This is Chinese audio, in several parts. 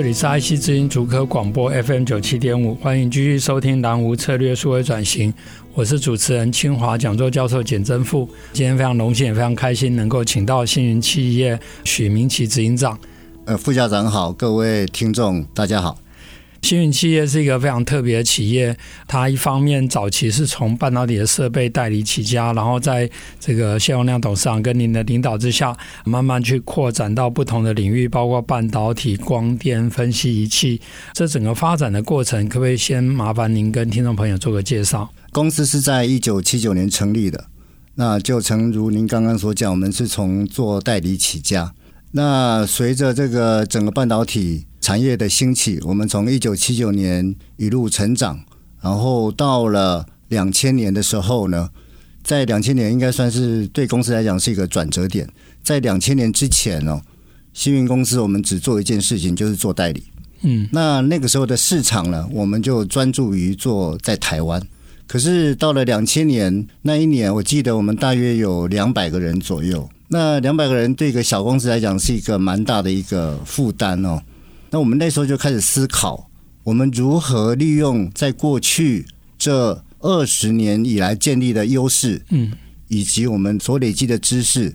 这里是爱惜之音主科广播 FM 九七点五，欢迎继续收听蓝湖策略数位转型。我是主持人清华讲座教授简真富。今天非常荣幸，也非常开心，能够请到新云企业许明启执行长。呃，副校长好，各位听众大家好。星云企业是一个非常特别的企业，它一方面早期是从半导体的设备代理起家，然后在这个谢宏亮董事长跟您的领导之下，慢慢去扩展到不同的领域，包括半导体、光电分析仪器。这整个发展的过程，可不可以先麻烦您跟听众朋友做个介绍？公司是在一九七九年成立的，那就诚如您刚刚所讲，我们是从做代理起家。那随着这个整个半导体产业的兴起，我们从一九七九年一路成长，然后到了两千年的时候呢，在两千年应该算是对公司来讲是一个转折点。在两千年之前哦，新运公司我们只做一件事情，就是做代理。嗯，那那个时候的市场呢，我们就专注于做在台湾。可是到了两千年那一年，我记得我们大约有两百个人左右。那两百个人对一个小公司来讲是一个蛮大的一个负担哦。那我们那时候就开始思考，我们如何利用在过去这二十年以来建立的优势，嗯，以及我们所累积的知识，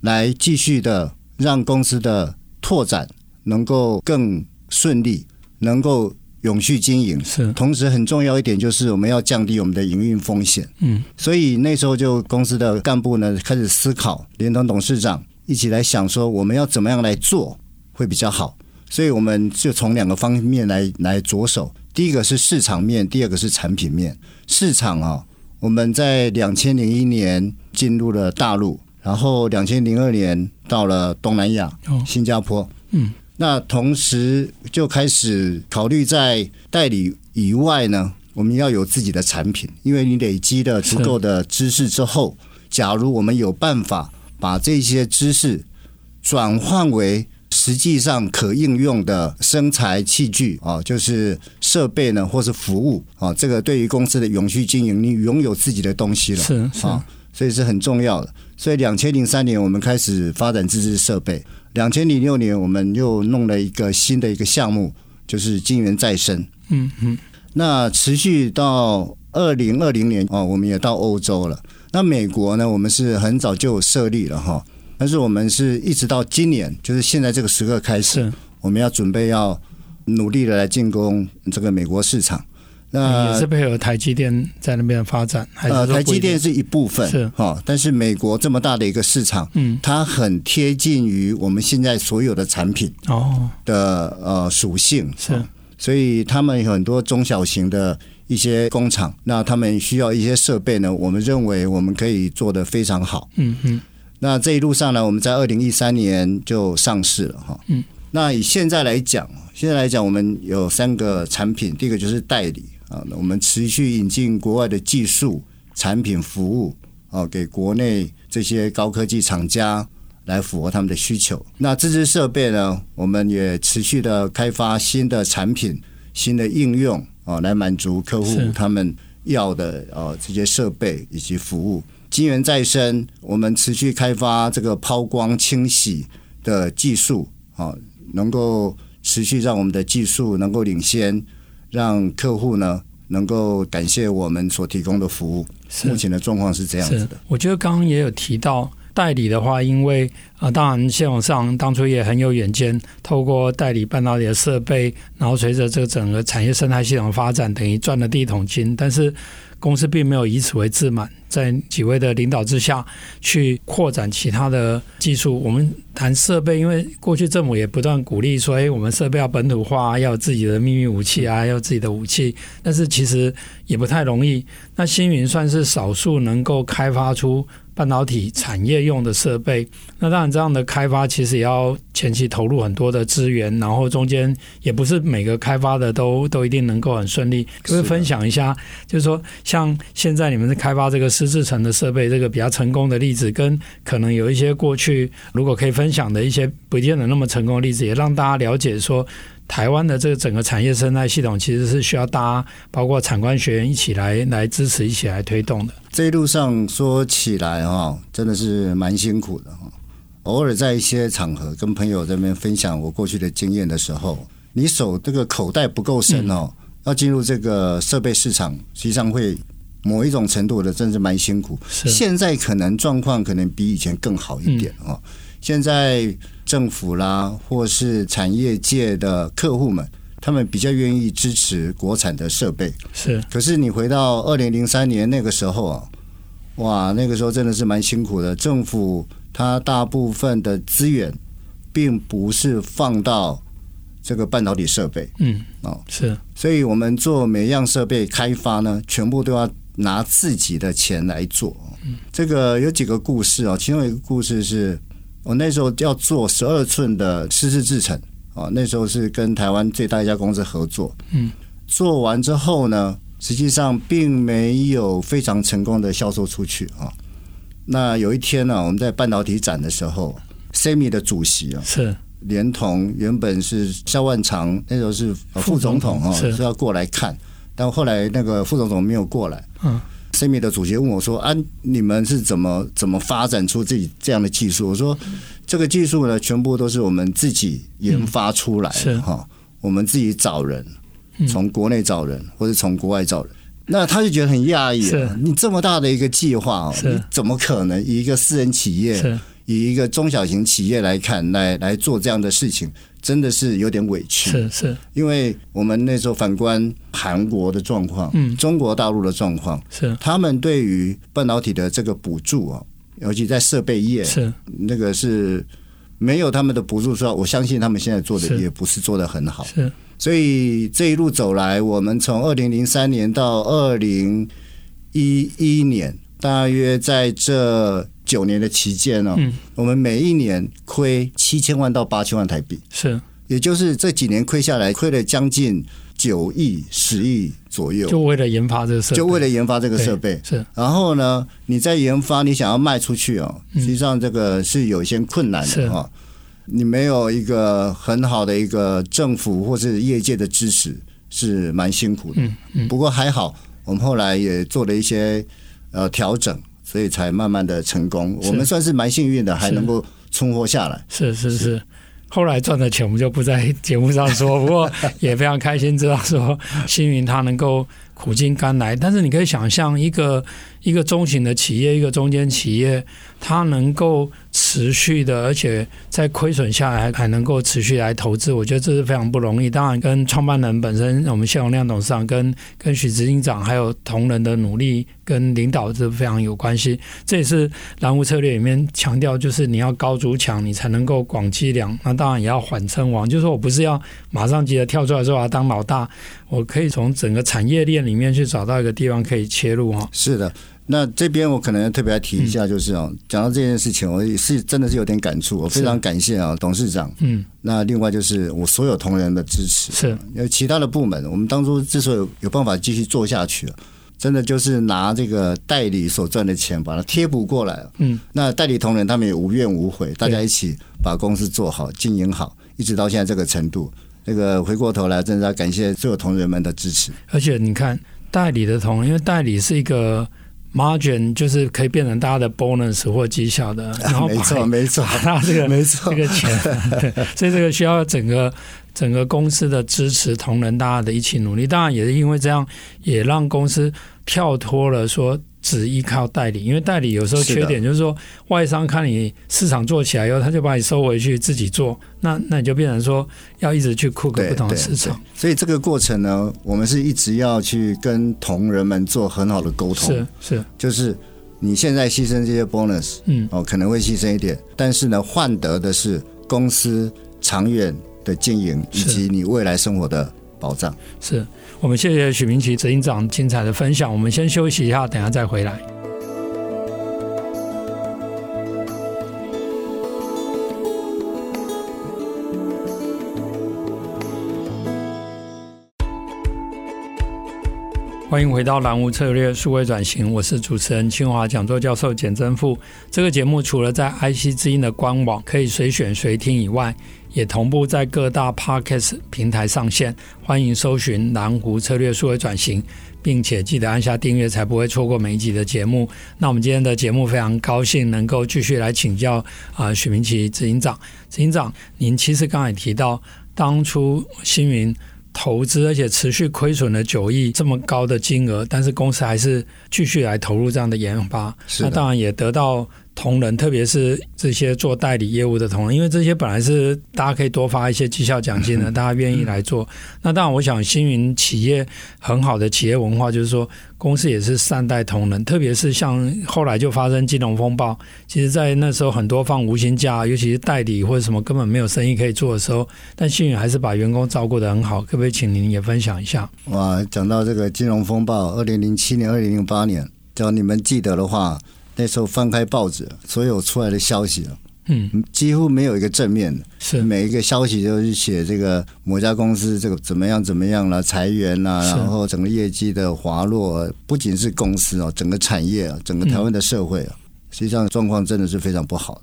来继续的让公司的拓展能够更顺利，能够永续经营。是，同时很重要一点就是我们要降低我们的营运风险。嗯，所以那时候就公司的干部呢开始思考，连同董事长一起来想说，我们要怎么样来做会比较好。所以我们就从两个方面来来着手，第一个是市场面，第二个是产品面。市场啊，我们在两千零一年进入了大陆，然后两千零二年到了东南亚，新加坡。嗯，那同时就开始考虑在代理以外呢，我们要有自己的产品，因为你累积了足够的知识之后，假如我们有办法把这些知识转换为实际上可应用的生材器具啊，就是设备呢，或是服务啊，这个对于公司的永续经营，你拥有自己的东西了，是是啊，所以是很重要的。所以两千零三年我们开始发展自制设备，两千零六年我们又弄了一个新的一个项目，就是晶圆再生。嗯嗯，那持续到二零二零年啊，我们也到欧洲了。那美国呢，我们是很早就有设立了哈。但是我们是一直到今年，就是现在这个时刻开始，我们要准备要努力的来进攻这个美国市场。那也是配合台积电在那边发展，还是呃，台积电是一部分是。哈，但是美国这么大的一个市场，嗯，它很贴近于我们现在所有的产品哦。的呃属性是，所以他们有很多中小型的一些工厂，那他们需要一些设备呢，我们认为我们可以做的非常好，嗯嗯。那这一路上呢，我们在二零一三年就上市了哈。嗯。那以现在来讲，现在来讲，我们有三个产品。第一个就是代理啊，我们持续引进国外的技术、产品、服务啊，给国内这些高科技厂家来符合他们的需求。那自制设备呢，我们也持续的开发新的产品、新的应用啊，来满足客户他们要的啊这些设备以及服务。晶圆再生，我们持续开发这个抛光清洗的技术，啊，能够持续让我们的技术能够领先，让客户呢能够感谢我们所提供的服务。目前的状况是这样子的。我觉得刚刚也有提到代理的话，因为啊，当然谢董事长当初也很有远见，透过代理半导体的设备，然后随着这个整个产业生态系统的发展，等于赚了第一桶金，但是。公司并没有以此为自满，在几位的领导之下去扩展其他的技术。我们谈设备，因为过去政府也不断鼓励说：“哎，我们设备要本土化，要有自己的秘密武器啊，要有自己的武器。”但是其实也不太容易。那星云算是少数能够开发出半导体产业用的设备。那当然，这样的开发其实也要前期投入很多的资源，然后中间也不是每个开发的都都一定能够很顺利。可不可以分享一下，就是说，像现在你们在开发这个湿制程的设备，这个比较成功的例子，跟可能有一些过去如果可以分享的一些不见得那么成功的例子，也让大家了解说。台湾的这个整个产业生态系统，其实是需要大家包括产官学员一起来来支持，一起来推动的。这一路上说起来哈，真的是蛮辛苦的哈。偶尔在一些场合跟朋友这边分享我过去的经验的时候，你手这个口袋不够深哦，要进入这个设备市场，实际上会某一种程度的，真是蛮辛苦。现在可能状况可能比以前更好一点哦。现在。政府啦，或是产业界的客户们，他们比较愿意支持国产的设备。是，可是你回到二零零三年那个时候啊，哇，那个时候真的是蛮辛苦的。政府它大部分的资源，并不是放到这个半导体设备。嗯，哦，是，所以我们做每一样设备开发呢，全部都要拿自己的钱来做。嗯，这个有几个故事啊，其中一个故事是。我那时候要做十二寸的湿式制程啊，那时候是跟台湾最大一家公司合作。嗯，做完之后呢，实际上并没有非常成功的销售出去啊。那有一天呢，我们在半导体展的时候，SEMI 的主席啊，是连同原本是肖万长，那时候是副总统啊，是要过来看，但后来那个副总统没有过来。嗯。SEMI 的主席问我说：“啊，你们是怎么怎么发展出自己这样的技术？”我说：“这个技术呢，全部都是我们自己研发出来的哈，我们自己找人，从国内找人或者从国外找人。”那他就觉得很讶异，你这么大的一个计划，你怎么可能以一个私人企业，以一个中小型企业来看，来来做这样的事情？真的是有点委屈，是是，因为我们那时候反观韩国的状况，嗯，中国大陆的状况，是他们对于半导体的这个补助啊，尤其在设备业，是那个是没有他们的补助，说我相信他们现在做的也不是做的很好，是，所以这一路走来，我们从二零零三年到二零一一年，大约在这。九年的期间呢，我们每一年亏七千万到八千万台币，是，也就是这几年亏下来，亏了将近九亿、十亿左右，就为了研发这个设备，就为了研发这个设备，是。然后呢，你在研发，你想要卖出去哦，实际上这个是有一些困难的哈，你没有一个很好的一个政府或是业界的支持，是蛮辛苦的。嗯嗯。不过还好，我们后来也做了一些呃调整。所以才慢慢的成功，我们算是蛮幸运的，还能够存活下来。是是是，是，后来赚的钱我们就不在节目上说，不过也非常开心知道说，星云他能够苦尽甘来。但是你可以想象，一个一个中型的企业，一个中间企业，它能够。持续的，而且在亏损下来还能够持续来投资，我觉得这是非常不容易。当然，跟创办人本身，我们谢永亮董事长跟跟许执行长还有同仁的努力跟领导是非常有关系。这也是蓝湖策略里面强调，就是你要高筑墙，你才能够广积粮。那当然也要缓称王，就是说我不是要马上急着跳出来说我要当老大，我可以从整个产业链里面去找到一个地方可以切入哈。是的。那这边我可能要特别要提一下，就是哦，讲到这件事情，我也是真的是有点感触，我非常感谢啊董事长。嗯，那另外就是我所有同仁的支持，是因为其他的部门，我们当初之所以有办法继续做下去，真的就是拿这个代理所赚的钱把它贴补过来。嗯，那代理同仁他们也无怨无悔，大家一起把公司做好、经营好，一直到现在这个程度。这个回过头来，真的要感谢所有同仁们的支持。而且你看代理的同，因为代理是一个。Margin 就是可以变成大家的 bonus 或绩效的，然后没错没错，那 这个 没错这个钱，对，所以这个需要整个整个公司的支持，同仁大家的一起努力。当然也是因为这样，也让公司跳脱了说。只依靠代理，因为代理有时候缺点就是说，外商看你市场做起来以后，他就把你收回去自己做，那那你就变成说要一直去 cook 不同的市场。所以这个过程呢，我们是一直要去跟同仁们做很好的沟通。是是，就是你现在牺牲这些 bonus，嗯，哦，可能会牺牲一点，但是呢，换得的是公司长远的经营以及你未来生活的保障。是。我们谢谢许明奇执行长精彩的分享。我们先休息一下，等下再回来。欢迎回到蓝湖策略数位转型，我是主持人清华讲座教授简真富。这个节目除了在 IC 之音的官网可以随选随听以外，也同步在各大 Podcast 平台上线。欢迎搜寻蓝湖策略数位转型，并且记得按下订阅，才不会错过每一集的节目。那我们今天的节目非常高兴能够继续来请教啊、许明奇执行长。执行长，您其实刚才提到当初星云。投资而且持续亏损了九亿这么高的金额，但是公司还是继续来投入这样的研发，那当然也得到。同仁，特别是这些做代理业务的同仁，因为这些本来是大家可以多发一些绩效奖金的，大家愿意来做。那当然，我想星云企业很好的企业文化，就是说公司也是善待同仁，特别是像后来就发生金融风暴，其实，在那时候很多放无薪假，尤其是代理或者什么根本没有生意可以做的时候，但星云还是把员工照顾得很好。可不可以请您也分享一下？哇，讲到这个金融风暴，二零零七年、二零零八年，只要你们记得的话。那时候翻开报纸，所有出来的消息啊嗯，几乎没有一个正面的，是每一个消息都是写这个某家公司这个怎么样怎么样了，裁员啦，然后整个业绩的滑落，不仅是公司啊，整个产业啊，整个台湾的社会啊，实际上状况真的是非常不好的。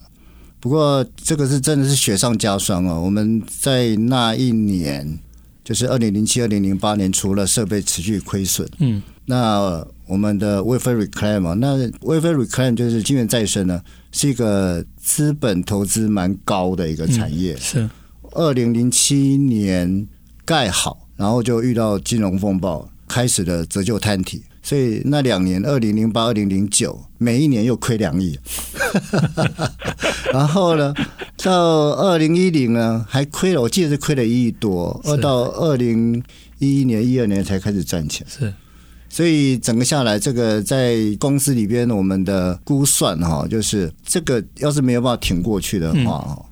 不过这个是真的是雪上加霜啊！我们在那一年，就是二零零七、二零零八年，除了设备持续亏损，嗯，那。我们的 Wafer Reclaim 嘛，那 Wafer Reclaim 就是金源再生呢，是一个资本投资蛮高的一个产业。嗯、是，二零零七年盖好，然后就遇到金融风暴，开始了折旧摊体，所以那两年，二零零八、二零零九，每一年又亏两亿。然后呢，到二零一零呢，还亏了，我记得是亏了一亿多，二到二零一一年、一二年才开始赚钱。是。所以整个下来，这个在公司里边，我们的估算哈，就是这个要是没有办法挺过去的话，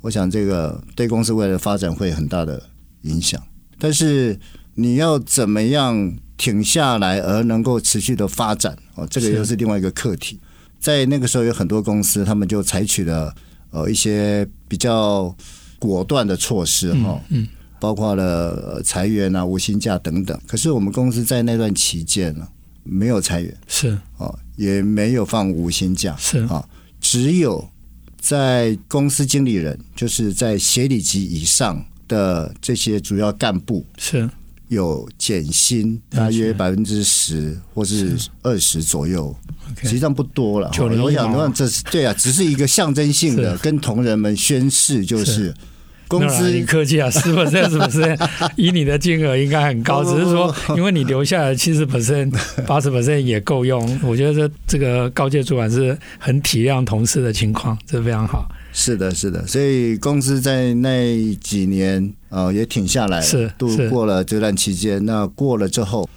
我想这个对公司未来的发展会很大的影响。但是你要怎么样挺下来而能够持续的发展哦，这个又是另外一个课题。在那个时候，有很多公司他们就采取了呃一些比较果断的措施哈。嗯。包括了裁员啊、无薪假等等，可是我们公司在那段期间呢，没有裁员，是。哦，也没有放无薪假，是。啊，只有在公司经理人，就是在协理级以上的这些主要干部是。有减薪，大约百分之十或是二十左右，实际上不多了。我想，我想这是对啊，只是一个象征性的，跟同仁们宣誓，就是。公司，你客气啊，十 percent 是不是？以你的金额应该很高，只是说因为你留下来七十 percent、八十 percent 也够用。我觉得这这个高阶主管是很体谅同事的情况，这非常好。是的，是的，所以公司在那几年呃也挺下来，是度过了这段期间。那过了之后，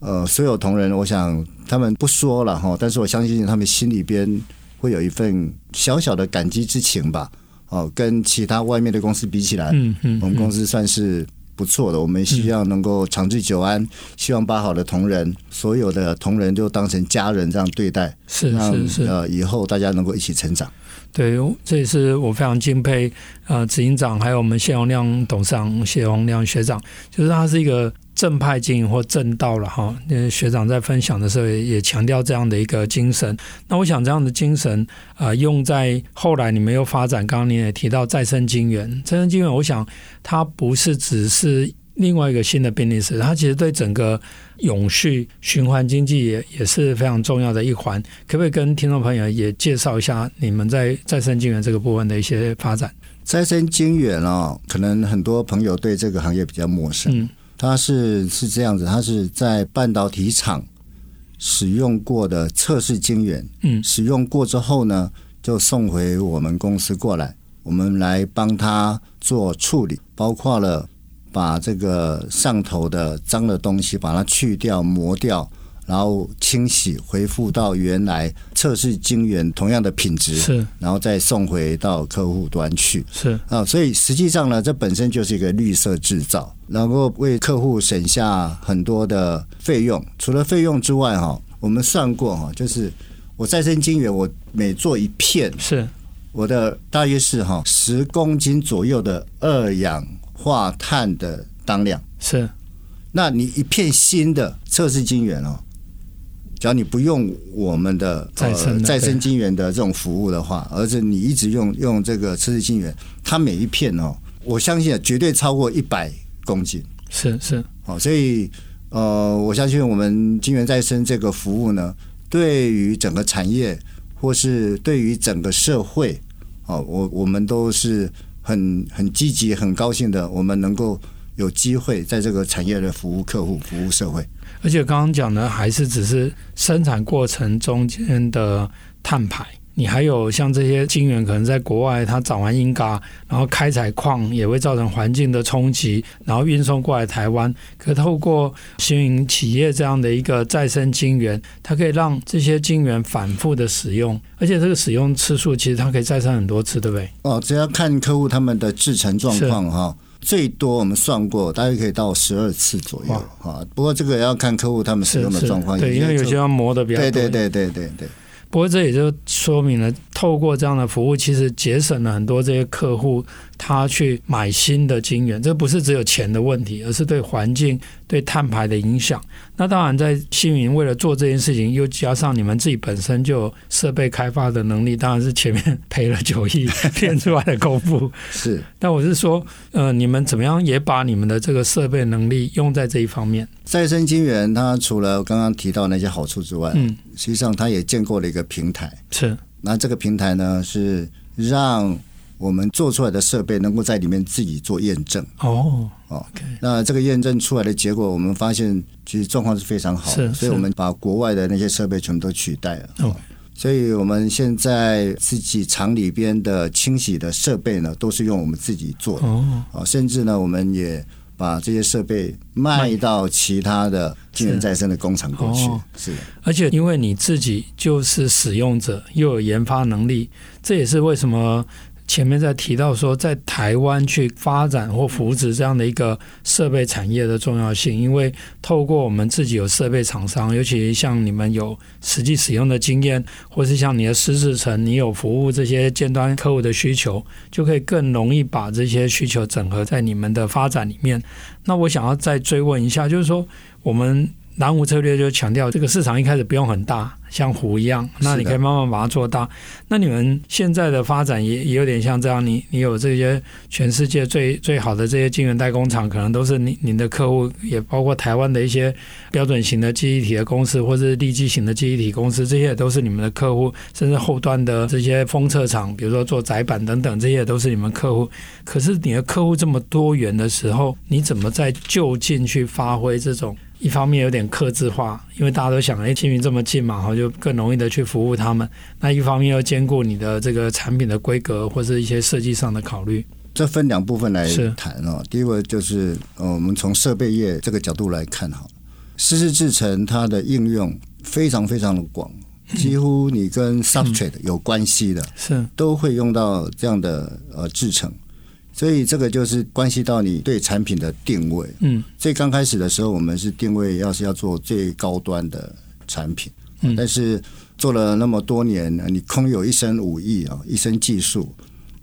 呃，所有同仁，我想他们不说了哈，但是我相信他们心里边会有一份小小的感激之情吧。哦，跟其他外面的公司比起来，嗯嗯，我们公司算是不错的。我们希望能够长治久安，希望把好的同仁，所有的同仁都当成家人这样对待，是是是，呃，以后大家能够一起成长。对，这也是我非常敬佩呃执行长，还有我们谢宏亮董事长谢宏亮学长，就是他是一个。正派经营或正道了哈，那学长在分享的时候也也强调这样的一个精神。那我想这样的精神啊、呃，用在后来你们又发展，刚刚你也提到再生晶源，再生晶源，我想它不是只是另外一个新的 business，它其实对整个永续循环经济也也是非常重要的一环。可不可以跟听众朋友也介绍一下你们在再生晶源这个部分的一些发展？再生晶源哦，可能很多朋友对这个行业比较陌生。嗯它是是这样子，它是在半导体厂使用过的测试晶圆，嗯，使用过之后呢，就送回我们公司过来，我们来帮他做处理，包括了把这个上头的脏的东西把它去掉、磨掉。然后清洗，恢复到原来测试晶圆同样的品质，是，然后再送回到客户端去，是。啊，所以实际上呢，这本身就是一个绿色制造，能够为客户省下很多的费用。除了费用之外，哈，我们算过哈，就是我再生晶圆，我每做一片，是。我的大约是哈十公斤左右的二氧化碳的当量，是。那你一片新的测试晶圆哦，只要你不用我们的再生再生晶圆的这种服务的话，而是你一直用用这个测试晶圆，它每一片哦，我相信绝对超过一百公斤。是是，哦，所以呃，我相信我们晶圆再生这个服务呢，对于整个产业或是对于整个社会，哦，我我们都是很很积极、很高兴的，我们能够。有机会在这个产业的服务客户、服务社会，而且刚刚讲的还是只是生产过程中间的碳排，你还有像这些晶圆，可能在国外它长完英嘎，然后开采矿也会造成环境的冲击，然后运送过来台湾。可透过新营企业这样的一个再生晶圆，它可以让这些晶圆反复的使用，而且这个使用次数其实它可以再生很多次，对不对？哦，只要看客户他们的制成状况哈。最多我们算过，大概可以到十二次左右啊。不过这个要看客户他们使用的状况，对，因为有些要磨的比较多。对对对对对对。不过这也就说明了，透过这样的服务，其实节省了很多这些客户他去买新的晶圆。这不是只有钱的问题，而是对环境、对碳排的影响。那当然，在新云为了做这件事情，又加上你们自己本身就有设备开发的能力，当然是前面赔了九亿 骗出来的功夫。是，但我是说，呃，你们怎么样也把你们的这个设备能力用在这一方面？再生晶圆，它除了刚刚提到那些好处之外，嗯，实际上它也建构了一个平台。是，那这个平台呢，是让我们做出来的设备能够在里面自己做验证。哦哦，okay. 那这个验证出来的结果，我们发现其实状况是非常好的，所以我们把国外的那些设备全部都取代了。哦，所以我们现在自己厂里边的清洗的设备呢，都是用我们自己做的。哦，啊，甚至呢，我们也。把这些设备卖到其他的晶圆再生的工厂过去，是的。而且因为你自己就是使用者，又有研发能力，这也是为什么。前面在提到说，在台湾去发展或扶持这样的一个设备产业的重要性，因为透过我们自己有设备厂商，尤其像你们有实际使用的经验，或是像你的师制程，你有服务这些尖端客户的需求，就可以更容易把这些需求整合在你们的发展里面。那我想要再追问一下，就是说我们。蓝湖策略就强调，这个市场一开始不用很大，像湖一样，那你可以慢慢把它做大。那你们现在的发展也也有点像这样，你你有这些全世界最最好的这些晶圆代工厂，可能都是你你的客户，也包括台湾的一些标准型的记忆体的公司，或是立基型的记忆体公司，这些也都是你们的客户，甚至后端的这些封测厂，比如说做窄板等等，这些都是你们客户。可是你的客户这么多元的时候，你怎么在就近去发挥这种？一方面有点克制化，因为大家都想，哎，清明这么近嘛，哈，就更容易的去服务他们。那一方面又兼顾你的这个产品的规格或者一些设计上的考虑。这分两部分来谈哦。第一个就是，呃，我们从设备业这个角度来看，哈，湿式制成它的应用非常非常的广，几乎你跟 substrate 有关系的，是都会用到这样的呃制程。所以这个就是关系到你对产品的定位。嗯，最刚开始的时候，我们是定位要是要做最高端的产品。嗯，但是做了那么多年，你空有一身武艺啊，一身技术，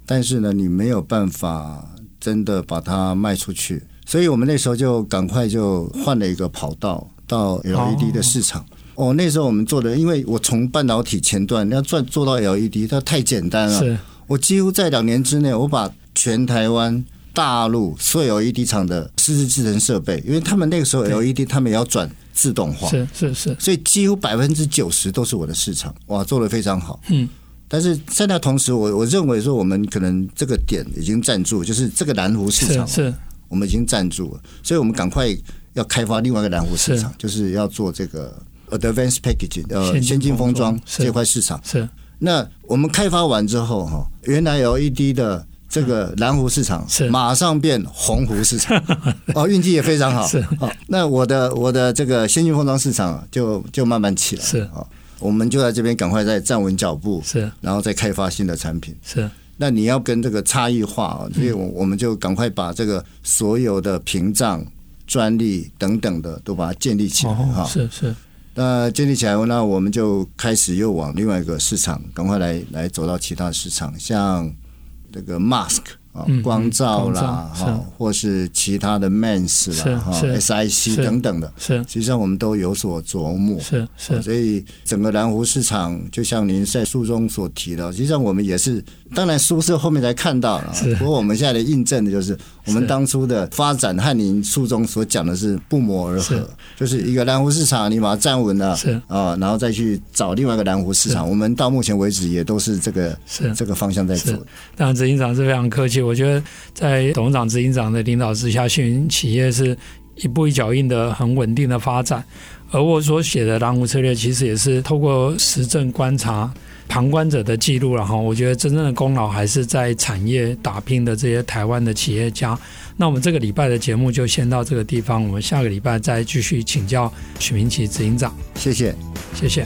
但是呢，你没有办法真的把它卖出去。所以我们那时候就赶快就换了一个跑道到 LED 的市场。哦，那时候我们做的，因为我从半导体前段要做做到 LED，它太简单了。是，我几乎在两年之内，我把全台湾、大陆所有 LED 厂的湿式制程设备，因为他们那个时候 LED 他们也要转自动化，是是是，所以几乎百分之九十都是我的市场，哇，做的非常好。嗯，但是在那同时，我我认为说我们可能这个点已经站住，就是这个蓝湖市场是，是。我们已经站住了，所以我们赶快要开发另外一个蓝湖市场，是。就是要做这个 advanced packaging 呃先进封装这块市场。是，那我们开发完之后哈，原来 LED 的。这个蓝湖市场是马上变红湖市场 哦，运气也非常好。是哦，那我的我的这个先进封装市场就就慢慢起来。是哦，我们就在这边赶快再站稳脚步。是，然后再开发新的产品。是，那你要跟这个差异化啊，所以我我们就赶快把这个所有的屏障、专利等等的都把它建立起来。哈，是是。那建立起来，那我们就开始又往另外一个市场赶快来来走到其他市场，像。这个 mask 啊，光照啦，哈，或是其他的 Mans 啦，哈，SIC 等等的，是，实际上我们都有所琢磨，是是，所以整个蓝湖市场，就像您在书中所提的，实际上我们也是，当然书是后面才看到了，不过我们现在的印证的就是，我们当初的发展和您书中所讲的是不谋而合，就是一个蓝湖市场，你把它站稳了，是。啊，然后再去找另外一个蓝湖市场，我们到目前为止也都是这个是。这个方向在走。当然，执行长是非常客气，我觉得在董事长、执行长的领导之下，信云企业是一步一脚印的很稳定的发展。而我所写的蓝湖策略，其实也是透过实证观察。旁观者的记录了哈，我觉得真正的功劳还是在产业打拼的这些台湾的企业家。那我们这个礼拜的节目就先到这个地方，我们下个礼拜再继续请教许明启执行长。谢谢，谢谢。